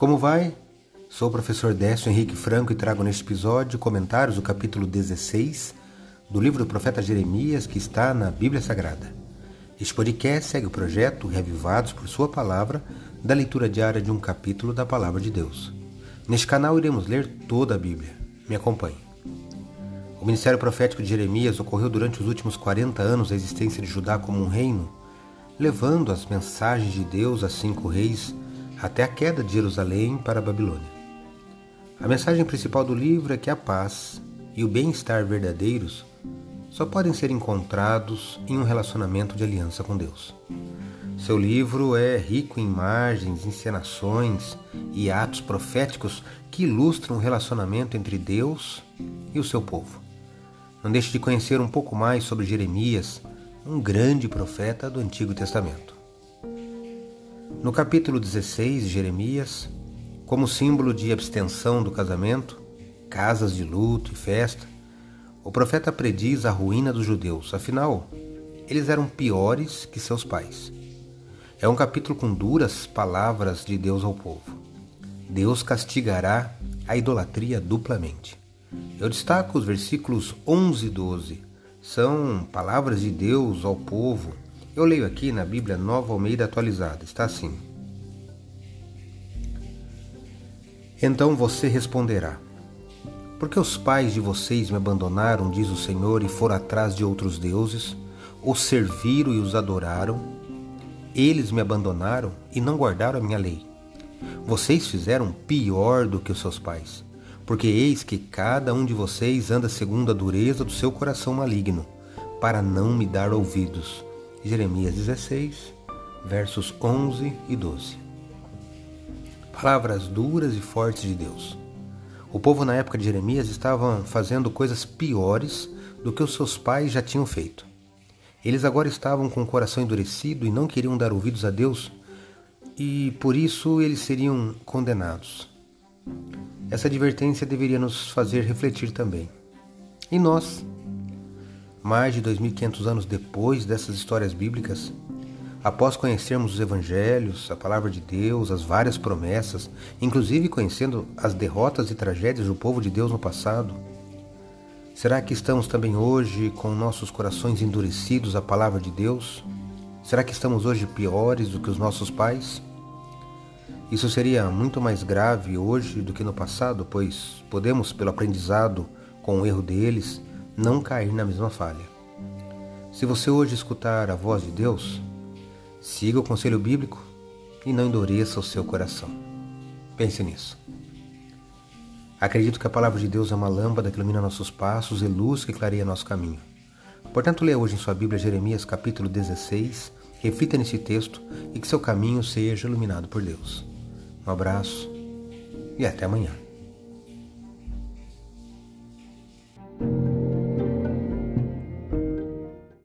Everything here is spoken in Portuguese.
Como vai? Sou o professor Décio Henrique Franco e trago neste episódio comentários do capítulo 16 do livro do profeta Jeremias que está na Bíblia Sagrada. Este podcast segue o projeto Revivados por Sua Palavra da leitura diária de um capítulo da Palavra de Deus. Neste canal iremos ler toda a Bíblia. Me acompanhe. O ministério profético de Jeremias ocorreu durante os últimos 40 anos da existência de Judá como um reino, levando as mensagens de Deus a cinco reis até a queda de Jerusalém para a Babilônia. A mensagem principal do livro é que a paz e o bem-estar verdadeiros só podem ser encontrados em um relacionamento de aliança com Deus. Seu livro é rico em imagens, encenações e atos proféticos que ilustram o relacionamento entre Deus e o seu povo. Não deixe de conhecer um pouco mais sobre Jeremias, um grande profeta do Antigo Testamento. No capítulo 16 de Jeremias, como símbolo de abstenção do casamento, casas de luto e festa, o profeta prediz a ruína dos judeus, afinal, eles eram piores que seus pais. É um capítulo com duras palavras de Deus ao povo. Deus castigará a idolatria duplamente. Eu destaco os versículos 11 e 12. São palavras de Deus ao povo eu leio aqui na Bíblia Nova Almeida Atualizada, está assim: Então você responderá: Porque os pais de vocês me abandonaram, diz o Senhor, e foram atrás de outros deuses, os serviram e os adoraram? Eles me abandonaram e não guardaram a minha lei. Vocês fizeram pior do que os seus pais, porque eis que cada um de vocês anda segundo a dureza do seu coração maligno, para não me dar ouvidos Jeremias 16, versos 11 e 12. Palavras duras e fortes de Deus. O povo na época de Jeremias estavam fazendo coisas piores do que os seus pais já tinham feito. Eles agora estavam com o coração endurecido e não queriam dar ouvidos a Deus, e por isso eles seriam condenados. Essa advertência deveria nos fazer refletir também. E nós, mais de 2.500 anos depois dessas histórias bíblicas, após conhecermos os evangelhos, a palavra de Deus, as várias promessas, inclusive conhecendo as derrotas e tragédias do povo de Deus no passado, será que estamos também hoje com nossos corações endurecidos à palavra de Deus? Será que estamos hoje piores do que os nossos pais? Isso seria muito mais grave hoje do que no passado, pois podemos, pelo aprendizado com o erro deles, não cair na mesma falha. Se você hoje escutar a voz de Deus, siga o conselho bíblico e não endureça o seu coração. Pense nisso. Acredito que a palavra de Deus é uma lâmpada que ilumina nossos passos e luz que clareia nosso caminho. Portanto, leia hoje em sua Bíblia Jeremias capítulo 16, reflita nesse texto e que seu caminho seja iluminado por Deus. Um abraço e até amanhã.